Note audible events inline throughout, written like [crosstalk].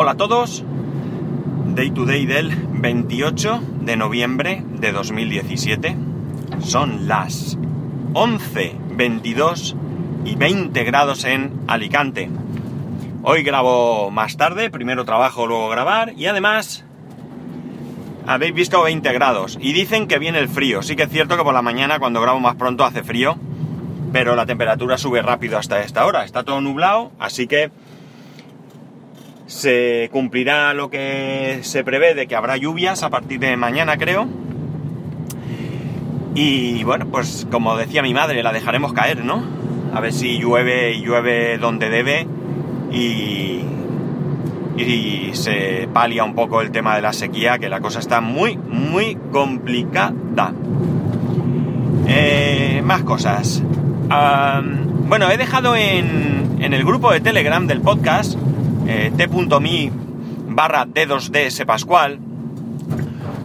Hola a todos, Day to Day del 28 de noviembre de 2017. Son las 11, 22 y 20 grados en Alicante. Hoy grabo más tarde, primero trabajo, luego grabar y además habéis visto 20 grados y dicen que viene el frío. Sí que es cierto que por la mañana cuando grabo más pronto hace frío, pero la temperatura sube rápido hasta esta hora. Está todo nublado, así que se cumplirá lo que se prevé de que habrá lluvias a partir de mañana, creo. Y bueno, pues como decía mi madre, la dejaremos caer, ¿no? A ver si llueve y llueve donde debe y, y se palia un poco el tema de la sequía, que la cosa está muy, muy complicada. Eh, más cosas. bueno, he dejado en, en el grupo de Telegram del podcast eh, t.me barra d2ds pascual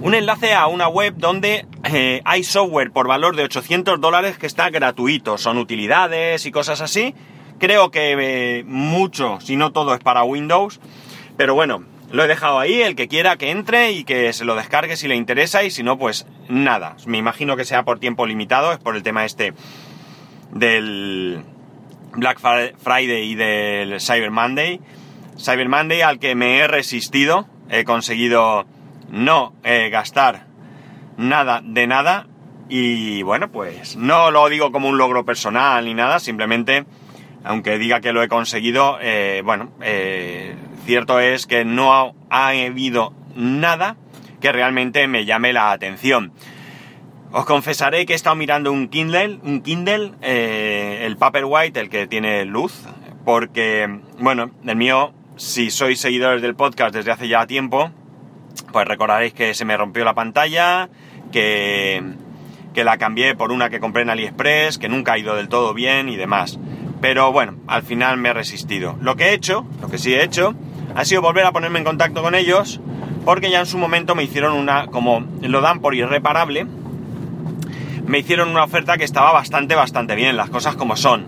un enlace a una web donde eh, hay software por valor de 800 dólares que está gratuito, son utilidades y cosas así. Creo que eh, mucho, si no todo, es para Windows, pero bueno, lo he dejado ahí, el que quiera que entre y que se lo descargue si le interesa y si no, pues nada. Me imagino que sea por tiempo limitado, es por el tema este del Black Friday y del Cyber Monday. Cyber Monday al que me he resistido, he conseguido no eh, gastar nada de nada y bueno, pues no lo digo como un logro personal ni nada, simplemente, aunque diga que lo he conseguido, eh, bueno, eh, cierto es que no ha, habido nada que realmente me llame la atención. Os confesaré que he estado mirando un Kindle, un Kindle, el Paperwhite, el que tiene luz, porque, bueno, el mío si sois seguidores del podcast desde hace ya tiempo, pues recordaréis que se me rompió la pantalla, que, que la cambié por una que compré en AliExpress, que nunca ha ido del todo bien y demás. Pero bueno, al final me he resistido. Lo que he hecho, lo que sí he hecho, ha sido volver a ponerme en contacto con ellos, porque ya en su momento me hicieron una, como lo dan por irreparable, me hicieron una oferta que estaba bastante, bastante bien, las cosas como son.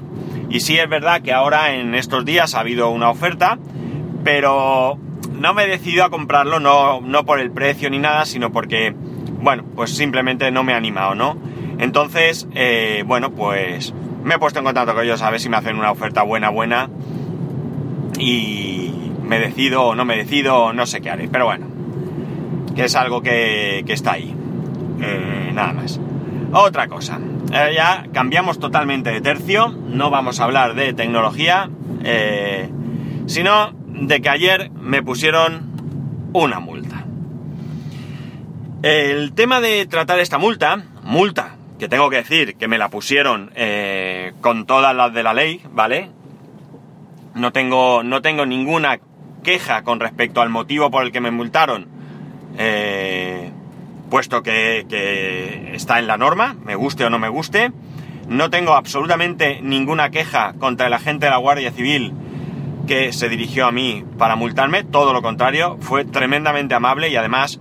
Y sí es verdad que ahora en estos días ha habido una oferta pero no me he decidido a comprarlo, no, no por el precio ni nada, sino porque, bueno, pues simplemente no me ha animado, ¿no? Entonces, eh, bueno, pues me he puesto en contacto con ellos a ver si me hacen una oferta buena, buena. Y me decido o no me decido, no sé qué haré. Pero bueno, que es algo que, que está ahí. Eh, nada más. Otra cosa. Eh, ya cambiamos totalmente de tercio. No vamos a hablar de tecnología. sino de que ayer me pusieron una multa. El tema de tratar esta multa, multa, que tengo que decir que me la pusieron eh, con todas las de la ley, ¿vale? No tengo, no tengo ninguna queja con respecto al motivo por el que me multaron, eh, puesto que, que está en la norma, me guste o no me guste. No tengo absolutamente ninguna queja contra el agente de la Guardia Civil que se dirigió a mí para multarme, todo lo contrario, fue tremendamente amable y además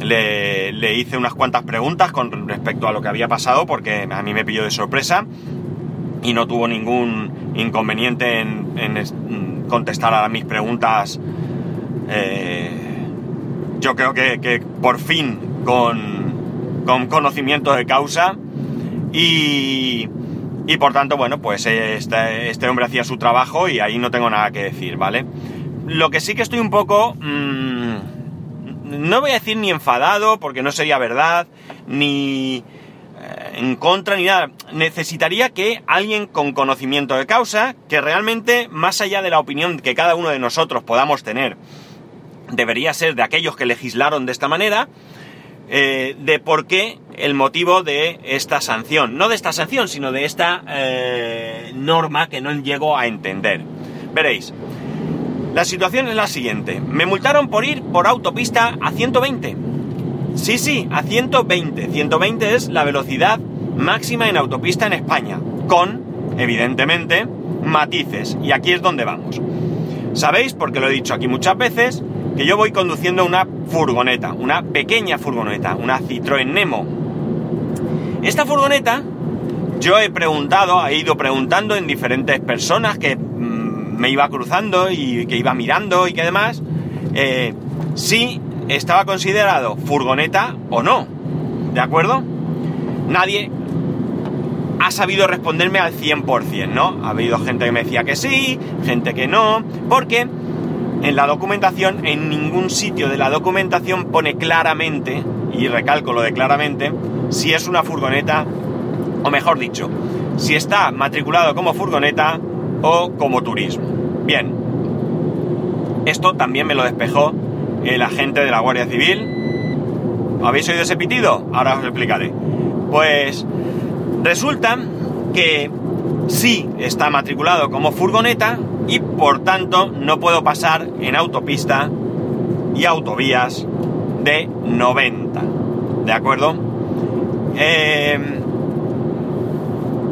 le, hice unas cuantas preguntas con respecto a lo que había pasado porque a mí me pilló de sorpresa y no tuvo ningún inconveniente en, contestar a mis preguntas. Eh, yo creo que, por fin con, con conocimiento de causa y, y por tanto, bueno, pues este, este, hombre hacía su trabajo y ahí no tengo nada que decir, ¿vale? Lo que sí que estoy un poco... Mmm, no voy a decir ni enfadado, porque no sería verdad, ni eh, en contra, ni nada. Necesitaría que alguien con conocimiento de causa, que realmente, más allá de la opinión que cada uno de nosotros podamos tener, debería ser de aquellos que legislaron de esta manera, eh, de por qué el motivo de esta sanción. No de esta sanción, sino de esta eh, norma que no llego a entender. Veréis, la situación es la siguiente. Me multaron por ir por autopista a 120. Sí, sí, a 120. 120 es la velocidad máxima en autopista en España, con, evidentemente, matices. Y aquí es donde vamos. Sabéis, porque lo he dicho aquí muchas veces, que yo voy conduciendo una furgoneta, una pequeña furgoneta, una Citroën Nemo. Esta furgoneta, yo he preguntado, he ido preguntando en diferentes personas que mm, me iba cruzando y que iba mirando y que demás, eh, si estaba considerado furgoneta o no. ¿De acuerdo? Nadie ha sabido responderme al 100%, ¿no? Ha habido gente que me decía que sí, gente que no, porque en la documentación, en ningún sitio de la documentación pone claramente, y recalco lo de claramente, si es una furgoneta, o mejor dicho, si está matriculado como furgoneta o como turismo. Bien, esto también me lo despejó el agente de la Guardia Civil. ¿Habéis oído ese pitido? Ahora os explicaré. Pues resulta que sí está matriculado como furgoneta y por tanto no puedo pasar en autopista y autovías de 90. ¿De acuerdo? Eh,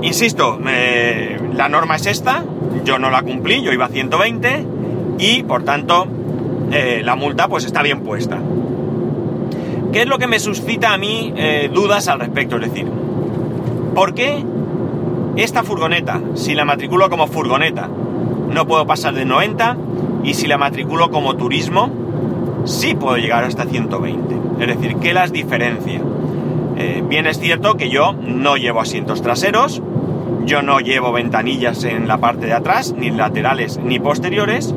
insisto, eh, la norma es esta, yo no la cumplí, yo iba a 120 y por tanto eh, la multa pues está bien puesta. ¿Qué es lo que me suscita a mí dudas al respecto? Es decir, ¿por qué esta furgoneta, si la matriculo como furgoneta, no puedo pasar de 90 y si la matriculo como turismo, sí puedo llegar hasta 120. Es decir, ¿qué las diferencia? Eh, bien es cierto que yo no llevo asientos traseros, yo no llevo ventanillas en la parte de atrás, ni laterales ni posteriores,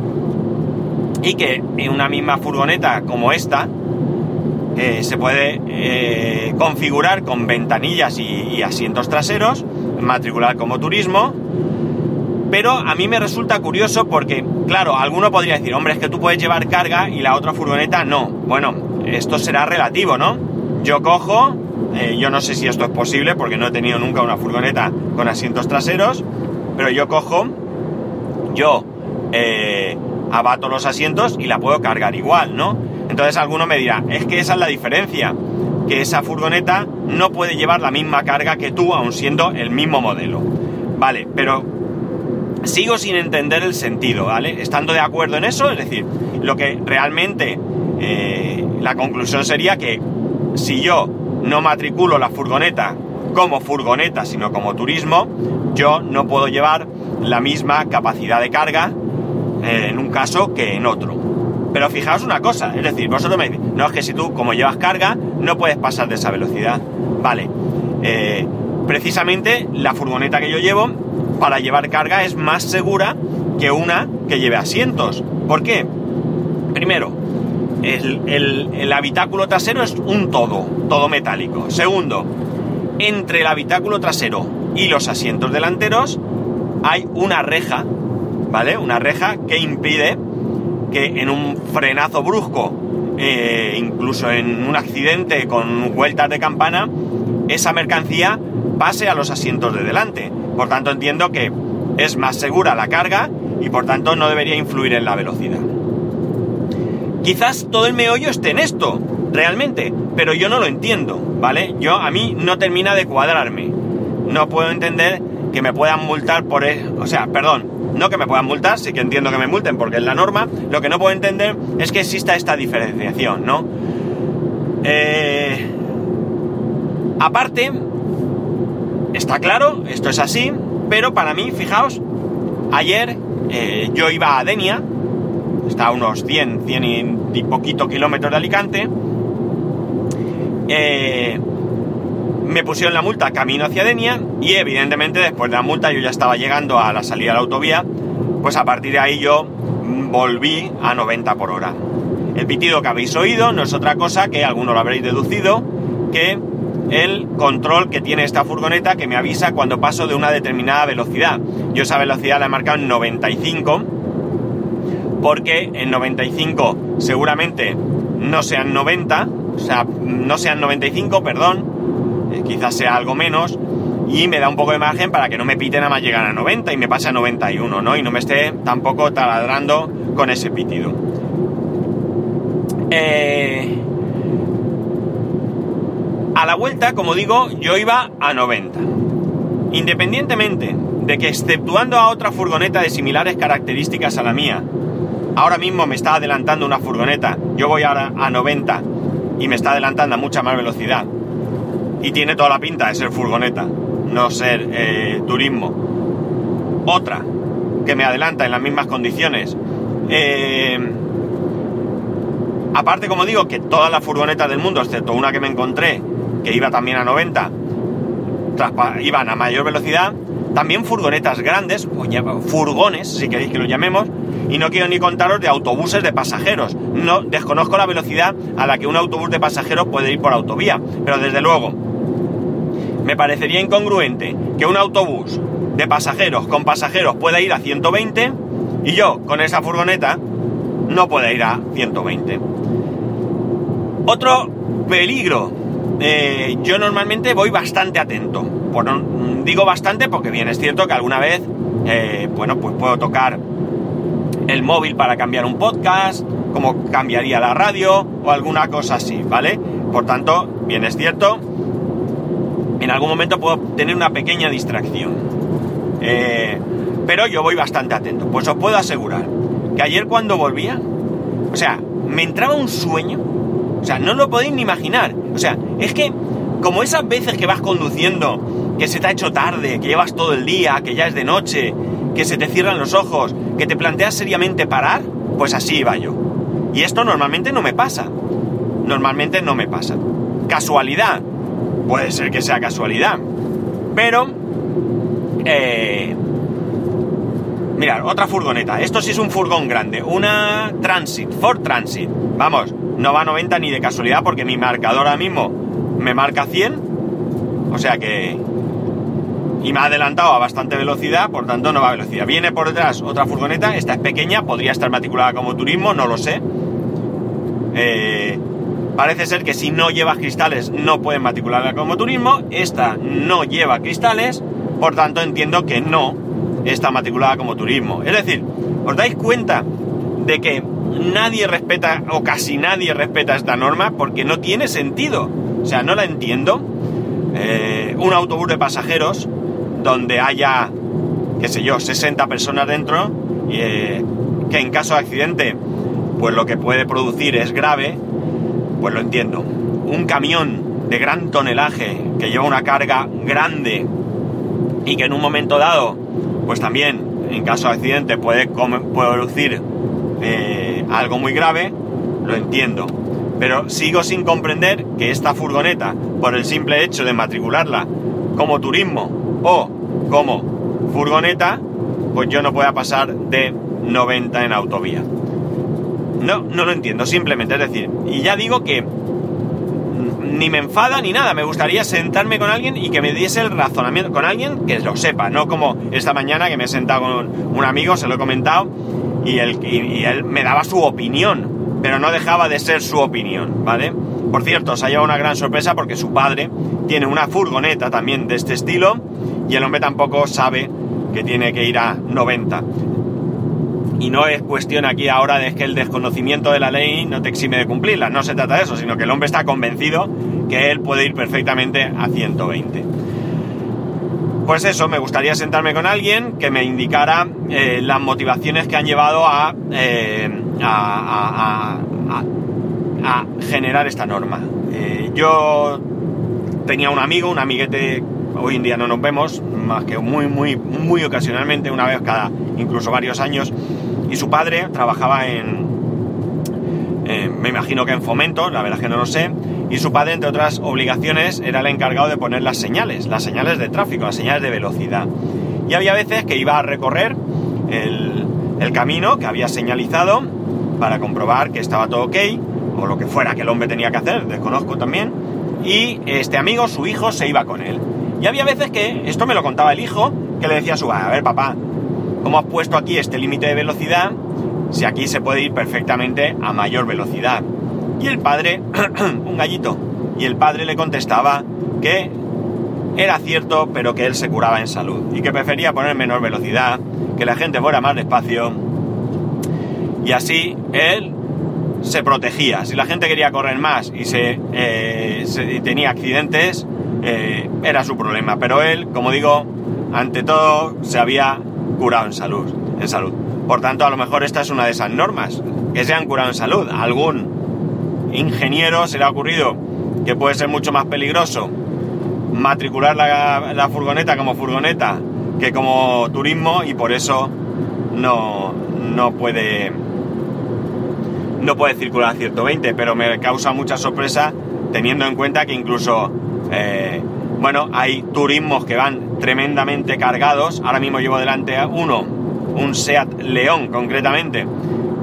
y que en una misma furgoneta como esta eh, se puede eh, configurar con ventanillas y asientos traseros, matricular como turismo, pero a mí me resulta curioso porque, claro, alguno podría decir, hombre, es que tú puedes llevar carga y la otra furgoneta no. Bueno, esto será relativo, ¿no? Yo cojo, eh, yo no sé si esto es posible porque no he tenido nunca una furgoneta con asientos traseros, pero yo cojo, yo eh, abato los asientos y la puedo cargar igual, ¿no? Entonces alguno me dirá, es que esa es la diferencia, que esa furgoneta no puede llevar la misma carga que tú, aun siendo el mismo modelo. Vale, pero sigo sin entender el sentido, ¿vale? Estando de acuerdo en eso, es decir, lo que realmente eh, la conclusión sería que si yo no matriculo la furgoneta como furgoneta, sino como turismo, yo no puedo llevar la misma capacidad de carga eh, en un caso que en otro. Pero fijaos una cosa, es decir, vosotros me decís, no es que si tú como llevas carga no puedes pasar de esa velocidad. Vale, eh, precisamente la furgoneta que yo llevo para llevar carga es más segura que una que lleve asientos. ¿Por qué? Primero, el, habitáculo trasero es un todo, todo metálico. Segundo, entre el habitáculo trasero y los asientos delanteros hay una reja, ¿vale? Una reja que impide que en un frenazo brusco, eh, incluso en un accidente con vueltas de campana, esa mercancía pase a los asientos de delante. Por tanto, entiendo que es más segura la carga y por tanto no debería influir en la velocidad. Quizás todo el meollo esté en esto, realmente, pero yo no lo entiendo, ¿vale? Yo a mí no termina de cuadrarme. No puedo entender que me puedan multar por... E, o sea, perdón, no que me puedan multar, sí que entiendo que me multen porque es la norma. Lo que no puedo entender es que exista esta diferenciación, ¿no? Eh, aparte, Está claro, esto es así, pero para mí, fijaos, ayer eh, yo iba a Denia, está a unos 100, 100 y, poquito kilómetros de Alicante, eh, me pusieron la multa camino hacia Denia y evidentemente después de la multa yo ya estaba llegando a la salida de la autovía, pues a partir de ahí yo volví a 90 por hora. El pitido que habéis oído no es otra cosa que, alguno lo habréis deducido, que el control que tiene esta furgoneta que me avisa cuando paso de una determinada velocidad. Yo esa velocidad la he marcado en 95 porque en 95 seguramente no sean 90, o sea, no sean 95, perdón, eh, quizás sea algo menos, y me da un poco de margen para que no me piten a más llegar a 90 y me pase a 91, ¿no? Y no me esté tampoco taladrando con ese pitido. Eh, la vuelta, como digo, yo iba a 90. Independientemente de que exceptuando a otra furgoneta de similares características a la mía, ahora mismo me está adelantando una furgoneta, yo voy ahora a 90 y me está adelantando a mucha más velocidad. Y tiene toda la pinta de ser furgoneta, no ser eh, turismo. Otra que me adelanta en las mismas condiciones. Eh, Aparte, como digo, que todas las furgonetas del mundo, excepto una que me encontré, que iba también a 90, iban a mayor velocidad, también furgonetas grandes, furgones, si queréis que lo llamemos, y no quiero ni contaros de autobuses de pasajeros. No desconozco la velocidad a la que un autobús de pasajeros puede ir por autovía, pero desde luego me parecería incongruente que un autobús de pasajeros con pasajeros pueda ir a 120 y yo con esa furgoneta no pueda ir a 120. Otro peligro. Eh, yo normalmente voy bastante atento. Bueno, digo bastante porque bien es cierto que alguna vez, eh, bueno, pues puedo tocar el móvil para cambiar un podcast, como cambiaría la radio o alguna cosa así, ¿vale? Por tanto, bien es cierto, en algún momento puedo tener una pequeña distracción. Eh, pero yo voy bastante atento. Pues os puedo asegurar que ayer cuando volvía, o sea, me entraba un sueño, o sea, no lo podéis ni imaginar. O sea, es que como esas veces que vas conduciendo, que se te ha hecho tarde, que llevas todo el día, que ya es de noche, que se te cierran los ojos, que te planteas seriamente parar, pues así iba yo. Y esto normalmente no me pasa. Normalmente no me pasa. Casualidad. Puede ser que sea casualidad. Pero... Eh, mirad, otra furgoneta. Esto sí es un furgón grande. Una Transit, Ford Transit. Vamos, no va a 90 ni de casualidad porque mi marcador ahora mismo me marca 100. O sea que y me ha adelantado a bastante velocidad, por tanto no va a velocidad. Viene por detrás otra furgoneta, esta es pequeña, podría estar matriculada como turismo, no lo sé. Eh, parece ser que si no lleva cristales no pueden matricularla como turismo, esta no lleva cristales, por tanto entiendo que no está matriculada como turismo. Es decir, ¿os dais cuenta de que nadie respeta o casi nadie respeta esta norma porque no tiene sentido? O sea, no la entiendo. Eh, un autobús de pasajeros donde haya, qué sé yo, 60 personas dentro, eh, que en caso de accidente, pues lo que puede producir es grave, pues lo entiendo. Un camión de gran tonelaje que lleva una carga grande y que en un momento dado, pues también en caso de accidente puede, producir eh, algo muy grave, lo entiendo. Pero sigo sin comprender que esta furgoneta, por el simple hecho de matricularla como turismo o como furgoneta, pues yo no pueda pasar de 90 en autovía. No, no lo entiendo, simplemente, es decir, y ya digo que ni me enfada ni nada, me gustaría sentarme con alguien y que me diese el razonamiento, con alguien que lo sepa, no como esta mañana que me he sentado con un amigo, se lo he comentado, y él, me daba su opinión, pero no dejaba de ser su opinión, ¿vale? Por cierto, se ha llevado una gran sorpresa porque su padre tiene una furgoneta también de este estilo y el hombre tampoco sabe que tiene que ir a 90. Y no es cuestión aquí ahora de que el desconocimiento de la ley no te exime de cumplirla, no se trata de eso, sino que el hombre está convencido que él puede ir perfectamente a 120. Pues eso, me gustaría sentarme con alguien que me indicara eh, las motivaciones que han llevado eh, a, a, generar esta norma. Eh, yo tenía un amigo, un amiguete hoy en día no nos vemos, más que muy, muy, muy ocasionalmente, una vez cada incluso varios años, y su padre trabajaba en, me imagino que en fomento, la verdad es que no lo sé, y su padre, entre otras obligaciones, era el encargado de poner las señales, las señales de tráfico, las señales de velocidad. Y había veces que iba a recorrer el, camino que había señalizado para comprobar que estaba todo ok, o lo que fuera que el hombre tenía que hacer, desconozco también, y este amigo, su hijo, se iba con él. Y había veces que, esto me lo contaba el hijo, que le decía a su a ver papá, ¿cómo has puesto aquí este límite de velocidad si aquí se puede ir perfectamente a mayor velocidad? Y el padre, [clears throat] un gallito, y el padre le contestaba que era cierto, pero que él se curaba en salud y que prefería poner menor velocidad, que la gente fuera más despacio. Y así él se protegía. Si la gente quería correr más y se, eh, tenía accidentes, eh, era su problema. Pero él, como digo, ante todo se había curado en salud, en salud. Por tanto, a lo mejor esta es una de esas normas, que se han curado en salud. algún ingeniero se le ha ocurrido que puede ser mucho más peligroso matricular la, furgoneta como furgoneta que como turismo y por eso no, no puede no puede circular a 120, pero me causa mucha sorpresa teniendo en cuenta que incluso, eh, bueno, hay turismos que van tremendamente cargados. Ahora mismo llevo delante a uno, un Seat León concretamente,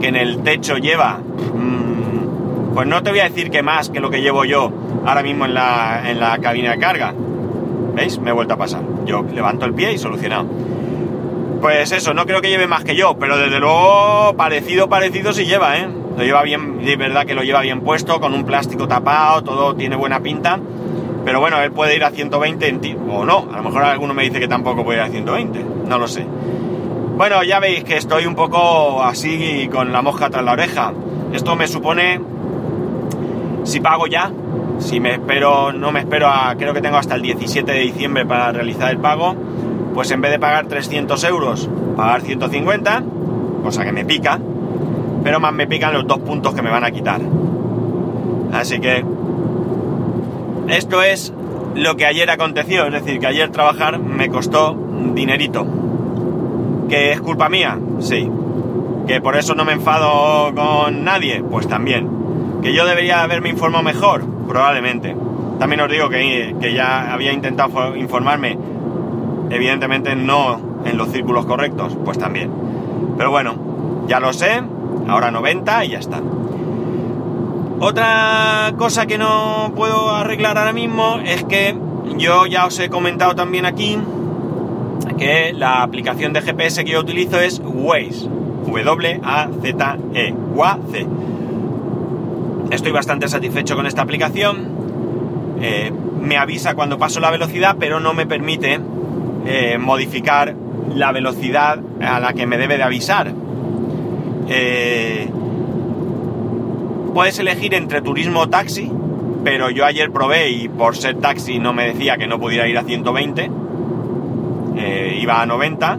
que en el techo lleva, mm, pues no te voy a decir que más que lo que llevo yo ahora mismo en la, en la cabina de carga. ¿Veis? Me he vuelto a pasar. Yo levanto el pie y solucionado. Pues eso, no creo que lleve más que yo, pero desde luego parecido, parecido sí lleva, ¿eh? Lo lleva bien, de verdad que lo lleva bien puesto, con un plástico tapado, todo tiene buena pinta. Pero bueno, él puede ir a 120 en ti, o no, a lo mejor alguno me dice que tampoco puede ir a 120, no lo sé. Bueno, ya veis que estoy un poco así con la mosca tras la oreja. Esto me supone, si pago ya, si me espero, no me espero a, creo que tengo hasta el 17 de diciembre para realizar el pago, pues en vez de pagar 300 euros, pagar 150, cosa que me pica, pero más me pican los dos puntos que me van a quitar. Así que esto es lo que ayer aconteció, es decir, que ayer trabajar me costó dinerito. ¿Que es culpa mía? Sí. ¿Que por eso no me enfado con nadie? Pues también. ¿Que yo debería haberme informado mejor? Probablemente. También os digo que, que ya había intentado informarme, evidentemente no en los círculos correctos, pues también. Pero bueno, ya lo sé, ahora 90 y ya está. Otra cosa que no puedo arreglar ahora mismo es que yo ya os he comentado también aquí que la aplicación de GPS que yo utilizo es Waze, W-A-Z-E, Waze. Estoy bastante satisfecho con esta aplicación. Eh, me avisa cuando paso la velocidad, pero no me permite eh, modificar la velocidad a la que me debe de avisar. Eh, puedes elegir entre turismo o taxi, pero yo ayer probé y por ser taxi no me decía que no pudiera ir a 120, eh, iba a 90.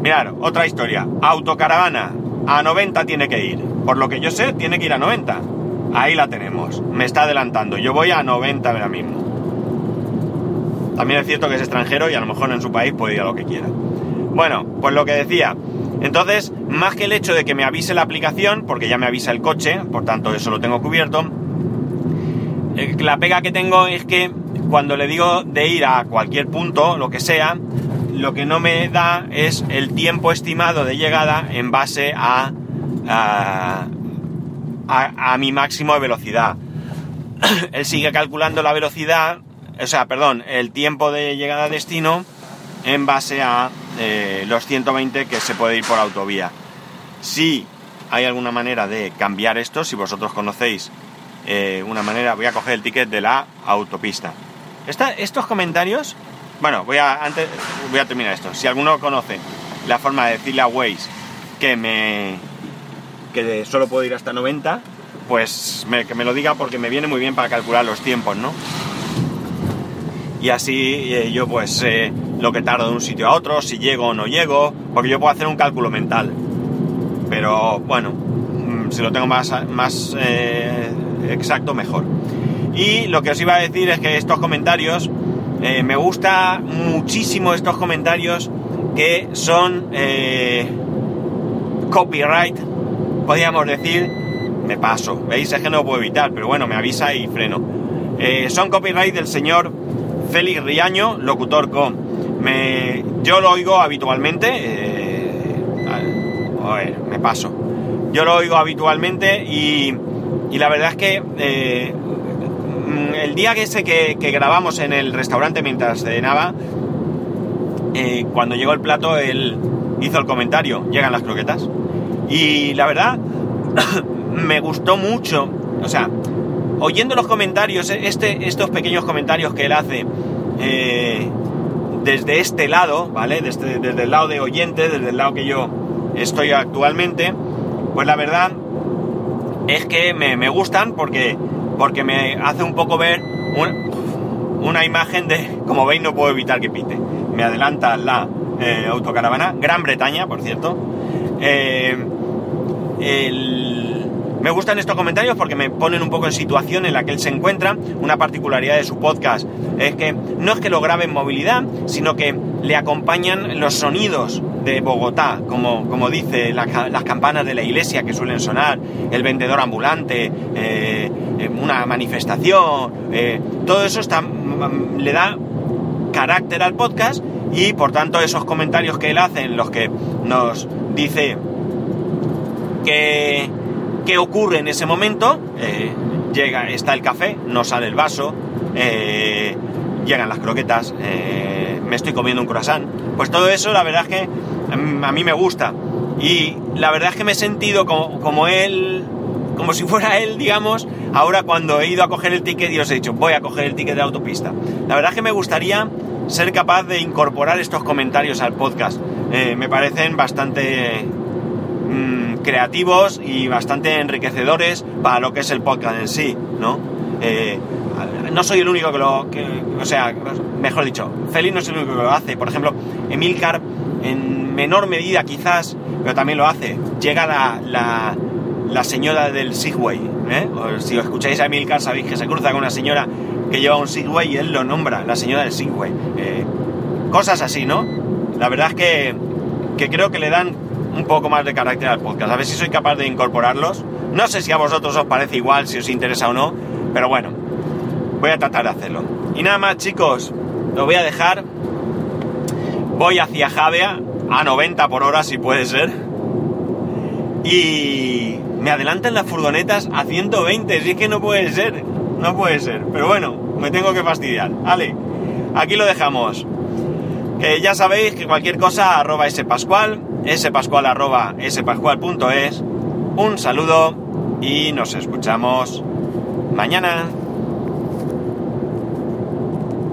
Mirad, otra historia, autocaravana, a 90 tiene que ir, por lo que yo sé, tiene que ir a 90. Ahí la tenemos, me está adelantando, yo voy a 90 ahora mismo. También es cierto que es extranjero y a lo mejor en su país puede ir a lo que quiera. Bueno, pues lo que decía, entonces, más que el hecho de que me avise la aplicación, porque ya me avisa el coche, por tanto eso lo tengo cubierto, eh, la pega que tengo es que cuando le digo de ir a cualquier punto, lo que sea, lo que no me da es el tiempo estimado de llegada en base a, a, a mi máximo de velocidad. [clears throat] Él sigue calculando la velocidad, o sea, perdón, el tiempo de llegada a destino en base a eh, los 120 que se puede ir por autovía. Si hay alguna manera de cambiar esto, si vosotros conocéis eh, una manera, voy a coger el ticket de la autopista. estos comentarios, bueno, voy a, antes, voy a terminar esto. Si alguno conoce la forma de decirle a Waze que me que solo puedo ir hasta 90, pues que me lo diga porque me viene muy bien para calcular los tiempos, ¿no? Y así eh, yo pues lo que tardo de un sitio a otro, si llego o no llego, porque yo puedo hacer un cálculo mental. Pero bueno, mm, si lo tengo más, más eh, exacto, mejor. Y lo que os iba a decir es que estos comentarios, eh, me gusta muchísimo estos comentarios que son eh, copyright, podríamos decir, me paso, veis, es que no lo puedo evitar, pero bueno, me avisa y freno. son copyright del señor Félix Riaño, locutor con me, yo lo oigo habitualmente. Eh, me paso. Yo lo oigo habitualmente y, y la verdad es que eh, el día que ese que, grabamos en el restaurante mientras cenaba, eh, cuando llegó el plato, él hizo el comentario, llegan las croquetas. Y la verdad, [coughs] me gustó mucho, o sea, oyendo los comentarios, este, estos pequeños comentarios que él hace, eh, desde este lado, ¿vale? Desde, desde el lado de oyente, desde el lado que yo estoy actualmente, pues la verdad es que me, gustan porque, porque me hace un poco ver una, imagen de, como veis no puedo evitar que pite, me adelanta la eh, autocaravana, Gran Bretaña, por cierto. Eh, me gustan estos comentarios porque me ponen un poco en situación en la que él se encuentra. Una particularidad de su podcast es que no es que lo grabe en movilidad, sino que le acompañan los sonidos de Bogotá, como, como dice las campanas de la iglesia que suelen sonar, el vendedor ambulante, eh, eh, una manifestación, eh, todo eso está, mm, le da carácter al podcast y por tanto esos comentarios que él hace en los que nos dice que, qué ocurre en ese momento, llega, está el café, no sale el vaso, llegan las croquetas, me estoy comiendo un croissant, pues todo eso la verdad es que a mí me gusta. Y la verdad es que me he sentido como, como él, como si fuera él, digamos, ahora cuando he ido a coger el ticket y os he dicho, voy a coger el ticket de autopista. La verdad es que me gustaría ser capaz de incorporar estos comentarios al podcast. Eh, me parecen bastante mm, creativos y bastante enriquecedores para lo que es el podcast en sí, ¿no? Eh, no soy el único que lo... Que, o sea, mejor dicho, Félix no es el único que lo hace. Por ejemplo, Emilcar en menor medida quizás, pero también lo hace. Llega la, la, señora del Segway. ¿eh? si os escucháis a Emilcar sabéis que se cruza con una señora que lleva un Segway y él lo nombra, la señora del Segway. Eh, cosas así, ¿no? La verdad es que, que creo que le dan un poco más de carácter al podcast. A ver si soy capaz de incorporarlos. No sé si a vosotros os parece igual, si os interesa o no, pero bueno, voy a tratar de hacerlo. Y nada más, chicos, lo voy a dejar Voy hacia Javea a 90 por hora si puede ser. Y me adelantan las furgonetas a 120, si es que no puede ser, no puede ser. Pero bueno, me tengo que fastidiar. Vale, aquí lo dejamos. Que ya sabéis que cualquier cosa arroba spascual, spascual arroba spascual.es. Un saludo y nos escuchamos mañana.